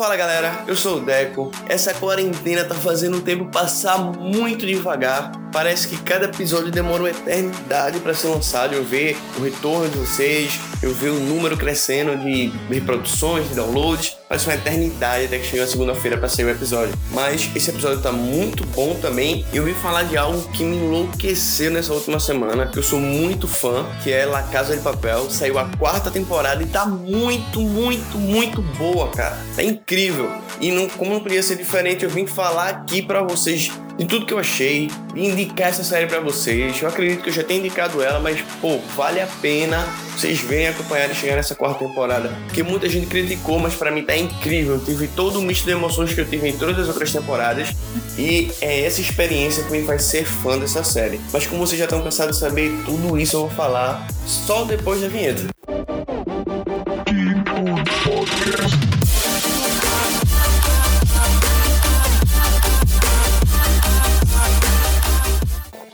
Fala galera, eu sou o Deco. Essa quarentena tá fazendo o tempo passar muito devagar. Parece que cada episódio demora uma eternidade para ser lançado. Eu ver o retorno de vocês, eu ver o número crescendo de reproduções, de downloads. Parece uma eternidade até que chega a segunda-feira para sair o episódio. Mas esse episódio tá muito bom também. Eu vim falar de algo que me enlouqueceu nessa última semana, que eu sou muito fã, que é La Casa de Papel. Saiu a quarta temporada e tá muito, muito, muito boa, cara. Tá incrível. E não, como não podia ser diferente, eu vim falar aqui para vocês de tudo que eu achei, indicar essa série para vocês. Eu acredito que eu já tenho indicado ela, mas pô, vale a pena vocês verem acompanhar e chegar nessa quarta temporada, porque muita gente criticou, mas para mim tá incrível. Eu tive todo o misto de emoções que eu tive em todas as outras temporadas e é essa experiência que me faz ser fã dessa série. Mas como vocês já estão cansados de saber, tudo isso eu vou falar só depois da vinheta.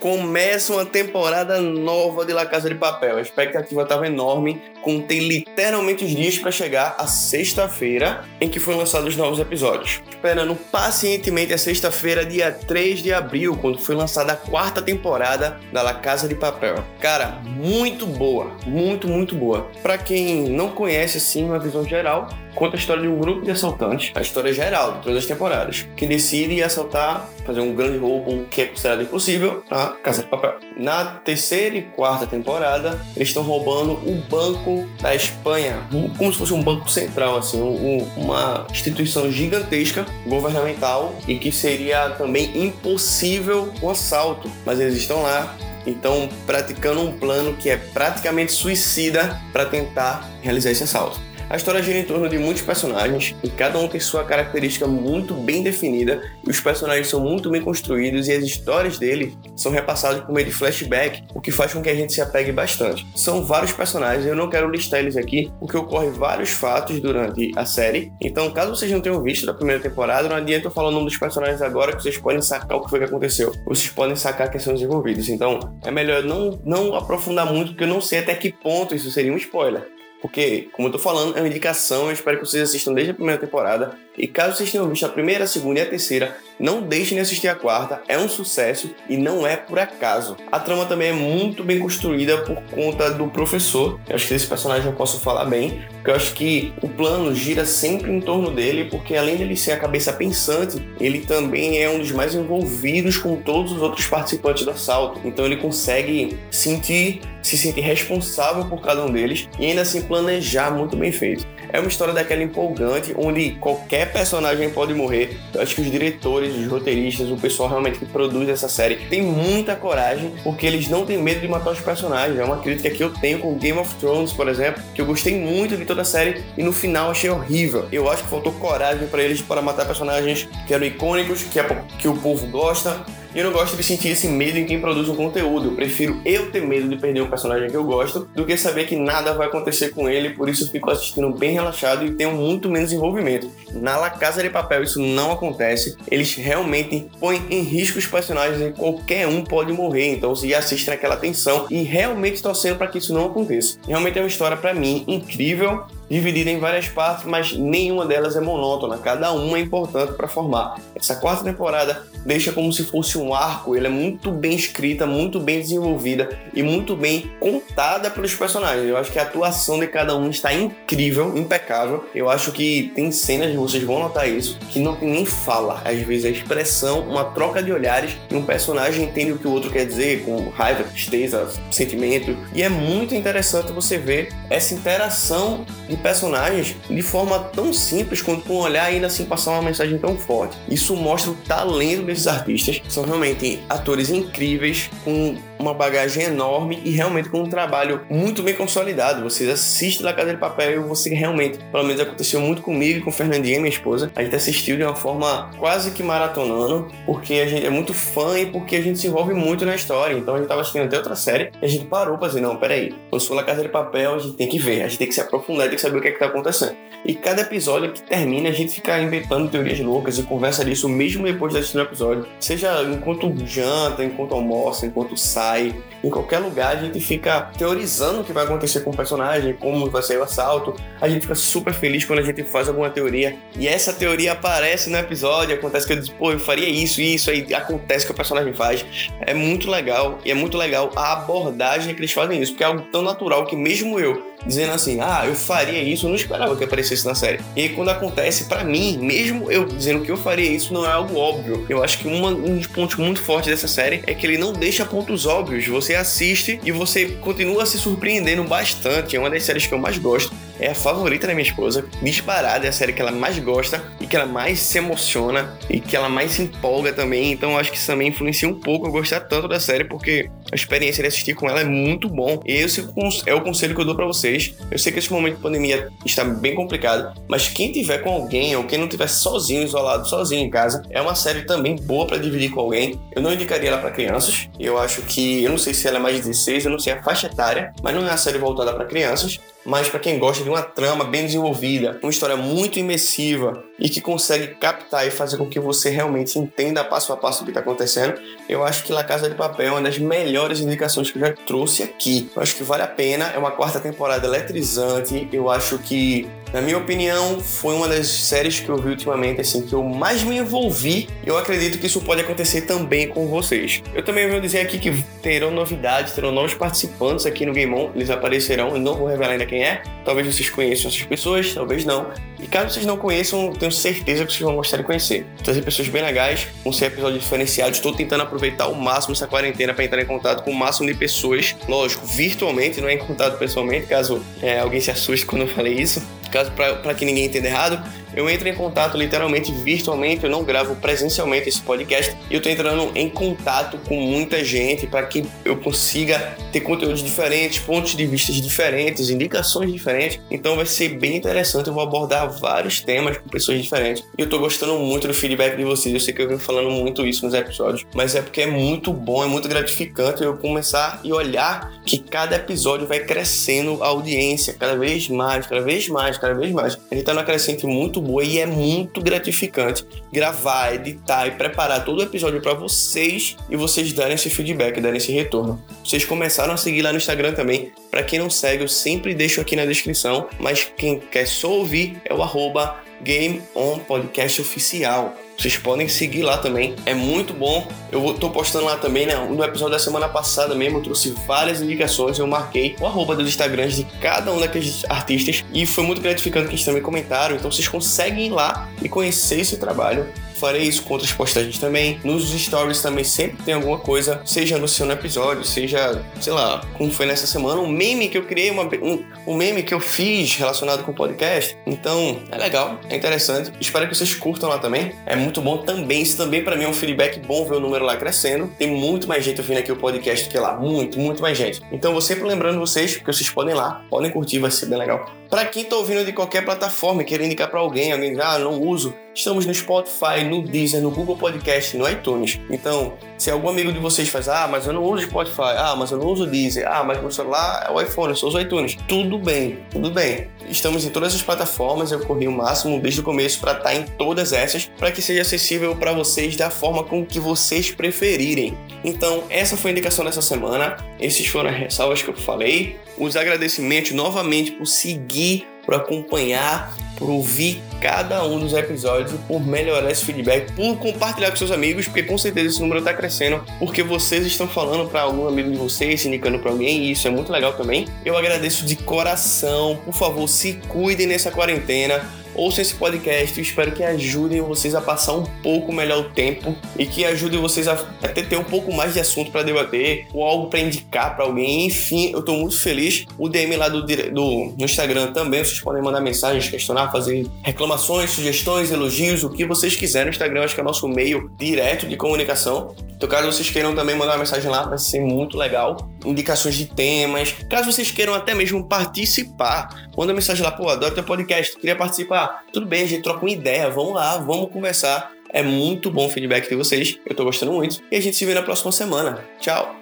Começa uma temporada nova de La Casa de Papel. A expectativa estava enorme. Contei literalmente os dias para chegar a sexta-feira em que foram lançados os novos episódios. Esperando pacientemente a sexta-feira, dia 3 de abril, quando foi lançada a quarta temporada da La Casa de Papel. Cara, muito boa, muito, muito boa. Para quem não conhece assim uma visão geral, conta a história de um grupo de assaltantes, a história geral de todas as temporadas, que decidem assaltar, fazer um grande roubo que é considerado impossível, a Casa de Papel. Na terceira e quarta temporada, eles estão roubando o Banco da Espanha, como se fosse um banco central, assim, um, uma instituição gigantesca, governamental, e que seria também impossível o assalto, mas eles estão lá então praticando um plano que é praticamente suicida para tentar realizar esse assalto. A história gira em torno de muitos personagens e cada um tem sua característica muito bem definida e os personagens são muito bem construídos e as histórias deles são repassadas por meio de flashback, o que faz com que a gente se apegue bastante. São vários personagens, eu não quero listar eles aqui porque ocorrem vários fatos durante a série, então caso vocês não tenham visto da primeira temporada, não adianta eu falar o nome dos personagens agora que vocês podem sacar o que foi que aconteceu. Vocês podem sacar que são desenvolvidos, então é melhor não, não aprofundar muito porque eu não sei até que ponto isso seria um spoiler. Porque, como eu tô falando, é uma indicação, eu espero que vocês assistam desde a primeira temporada. E caso vocês tenham visto a primeira, a segunda e a terceira, não deixem de assistir a quarta, é um sucesso e não é por acaso. A trama também é muito bem construída por conta do professor. Eu acho que desse personagem eu posso falar bem, porque eu acho que o plano gira sempre em torno dele, porque além dele ser a cabeça pensante, ele também é um dos mais envolvidos com todos os outros participantes do assalto. Então ele consegue sentir se sentir responsável por cada um deles e ainda assim planejar muito bem feito. É uma história daquela empolgante, onde qualquer personagem pode morrer. Eu acho que os diretores, os roteiristas, o pessoal realmente que produz essa série tem muita coragem, porque eles não têm medo de matar os personagens. É uma crítica que eu tenho com Game of Thrones, por exemplo, que eu gostei muito de toda a série e no final achei horrível. Eu acho que faltou coragem para eles para matar personagens que eram icônicos, que, é, que o povo gosta, e eu não gosto de sentir esse medo em quem produz um conteúdo. Eu prefiro eu ter medo de perder um personagem que eu gosto do que saber que nada vai acontecer com ele, por isso eu fico assistindo bem relaxado e tenho muito menos envolvimento. Na La Casa de Papel isso não acontece. Eles realmente põem em risco os personagens e qualquer um pode morrer. Então você assiste naquela tensão e realmente torcendo para que isso não aconteça. Realmente é uma história para mim incrível dividida em várias partes, mas nenhuma delas é monótona, cada uma é importante para formar. Essa quarta temporada deixa como se fosse um arco, ela é muito bem escrita, muito bem desenvolvida e muito bem contada pelos personagens. Eu acho que a atuação de cada um está incrível, impecável. Eu acho que tem cenas, vocês vão notar isso, que não tem nem fala. Às vezes a expressão, uma troca de olhares e um personagem entende o que o outro quer dizer, com raiva, tristeza, sentimento. E é muito interessante você ver essa interação de personagens de forma tão simples quanto um olhar ainda assim passar uma mensagem tão forte. Isso mostra o talento desses artistas. São realmente atores incríveis, com uma bagagem enorme e realmente com um trabalho muito bem consolidado. Vocês assistem La Casa de Papel e você realmente, pelo menos aconteceu muito comigo e com Fernandinha, minha esposa, a gente assistiu de uma forma quase que maratonando, porque a gente é muito fã e porque a gente se envolve muito na história. Então a gente tava assistindo até outra série e a gente parou pra dizer, não, peraí, for La Casa de Papel a gente tem que ver, a gente tem que se aprofundar, tem que saber saber o que é que tá acontecendo. E cada episódio que termina, a gente fica inventando teorias loucas e conversa disso mesmo depois de assistir o episódio. Seja enquanto janta, enquanto almoça, enquanto sai, em qualquer lugar a gente fica teorizando o que vai acontecer com o personagem, como vai ser o assalto. A gente fica super feliz quando a gente faz alguma teoria e essa teoria aparece no episódio, acontece que eu digo, pô, eu faria isso, isso, aí acontece que o personagem faz. É muito legal e é muito legal a abordagem que eles fazem isso, porque é algo tão natural que mesmo eu dizendo assim, ah, eu faria isso, eu não esperava que aparecesse na série. E aí quando acontece, para mim, mesmo eu dizendo que eu faria isso, não é algo óbvio. Eu acho que uma, um dos pontos muito fortes dessa série é que ele não deixa pontos óbvios. Você assiste e você continua se surpreendendo bastante. É uma das séries que eu mais gosto é a favorita da minha esposa, disparada, é a série que ela mais gosta e que ela mais se emociona e que ela mais se empolga também. Então eu acho que isso também influencia um pouco eu gostar tanto da série, porque a experiência de assistir com ela é muito bom. E esse é o conselho que eu dou para vocês. Eu sei que esse momento de pandemia está bem complicado, mas quem tiver com alguém ou quem não tiver sozinho, isolado, sozinho em casa, é uma série também boa para dividir com alguém. Eu não indicaria ela para crianças. Eu acho que, eu não sei se ela é mais de 16, eu não sei a faixa etária, mas não é uma série voltada para crianças mas para quem gosta de uma trama bem desenvolvida, uma história muito imersiva e que consegue captar e fazer com que você realmente entenda passo a passo o que está acontecendo, eu acho que La Casa de Papel é uma das melhores indicações que eu já trouxe aqui. Eu acho que vale a pena, é uma quarta temporada eletrizante, eu acho que na minha opinião, foi uma das séries que eu vi ultimamente assim que eu mais me envolvi. E eu acredito que isso pode acontecer também com vocês. Eu também vou dizer aqui que terão novidades, terão novos participantes aqui no Game On. Eles aparecerão, e não vou revelar ainda quem é. Talvez vocês conheçam essas pessoas, talvez não. E caso vocês não conheçam, tenho certeza que vocês vão gostar de conhecer. Trazer pessoas bem legais, vão ser episódios diferenciados. Estou tentando aproveitar ao máximo essa quarentena para entrar em contato com o máximo de pessoas. Lógico, virtualmente, não é em contato pessoalmente, caso é, alguém se assuste quando eu falei isso caso para que ninguém entenda errado, eu entro em contato literalmente virtualmente, eu não gravo presencialmente esse podcast e eu estou entrando em contato com muita gente para que eu consiga ter conteúdos diferentes, pontos de vista diferentes, indicações diferentes. Então vai ser bem interessante, eu vou abordar vários temas com pessoas diferentes. E eu estou gostando muito do feedback de vocês. Eu sei que eu venho falando muito isso nos episódios, mas é porque é muito bom, é muito gratificante eu começar e olhar que cada episódio vai crescendo a audiência cada vez mais, cada vez mais, cada vez mais. A gente está numa crescente muito muito boa e é muito gratificante gravar, editar e preparar todo o episódio para vocês e vocês darem esse feedback, darem esse retorno. Vocês começaram a seguir lá no Instagram também. Para quem não segue, eu sempre deixo aqui na descrição, mas quem quer só ouvir é o arroba Game On Podcast Oficial. Vocês podem seguir lá também. É muito bom. Eu tô postando lá também, né? No episódio da semana passada mesmo, eu trouxe várias indicações. Eu marquei o arroba dos Instagrams de cada um daqueles artistas. E foi muito gratificante que eles também comentaram. Então vocês conseguem ir lá e conhecer esse trabalho farei isso com outras postagens também. Nos stories também sempre tem alguma coisa, seja anunciando episódio, seja, sei lá, como foi nessa semana, um meme que eu criei, uma, um, um meme que eu fiz relacionado com o podcast. Então, é legal, é interessante. Espero que vocês curtam lá também. É muito bom também. Isso também para mim é um feedback bom ver o número lá crescendo. Tem muito mais gente ouvindo aqui o podcast que lá. Muito, muito mais gente. Então, vou sempre lembrando vocês que vocês podem ir lá, podem curtir, vai ser bem legal. Para quem tá ouvindo de qualquer plataforma, querer indicar para alguém, alguém diz, ah, não uso, estamos no Spotify, no Deezer, no Google Podcast, no iTunes. Então, se algum amigo de vocês faz, ah, mas eu não uso Spotify, ah, mas eu não uso Deezer, ah, mas meu celular é o iPhone, eu só uso iTunes. Tudo bem, tudo bem. Estamos em todas as plataformas, eu corri o máximo desde o começo para estar tá em todas essas, para que seja acessível para vocês da forma com que vocês preferirem. Então, essa foi a indicação dessa semana. Esses foram as ressalvas que eu falei. Os agradecimentos novamente por seguir, por acompanhar, por ouvir cada um dos episódios, por melhorar esse feedback, por compartilhar com seus amigos, porque com certeza esse número está crescendo, porque vocês estão falando para algum amigo de vocês, indicando para alguém, e isso é muito legal também. Eu agradeço de coração, por favor, se cuidem nessa quarentena ouçam esse podcast. Eu espero que ajudem vocês a passar um pouco melhor o tempo e que ajudem vocês a até ter um pouco mais de assunto para debater ou algo para indicar para alguém. Enfim, eu estou muito feliz. O DM lá do, do no Instagram também, vocês podem mandar mensagens, questionar, fazer reclamações, sugestões, elogios, o que vocês quiserem. O Instagram acho que é o nosso meio direto de comunicação. Então, caso vocês queiram também mandar uma mensagem lá, vai ser muito legal. Indicações de temas. Caso vocês queiram até mesmo participar, manda mensagem lá, pô, adoro teu podcast, queria participar. Tudo bem, a gente troca uma ideia, vamos lá, vamos conversar. É muito bom o feedback de vocês, eu tô gostando muito. E a gente se vê na próxima semana. Tchau!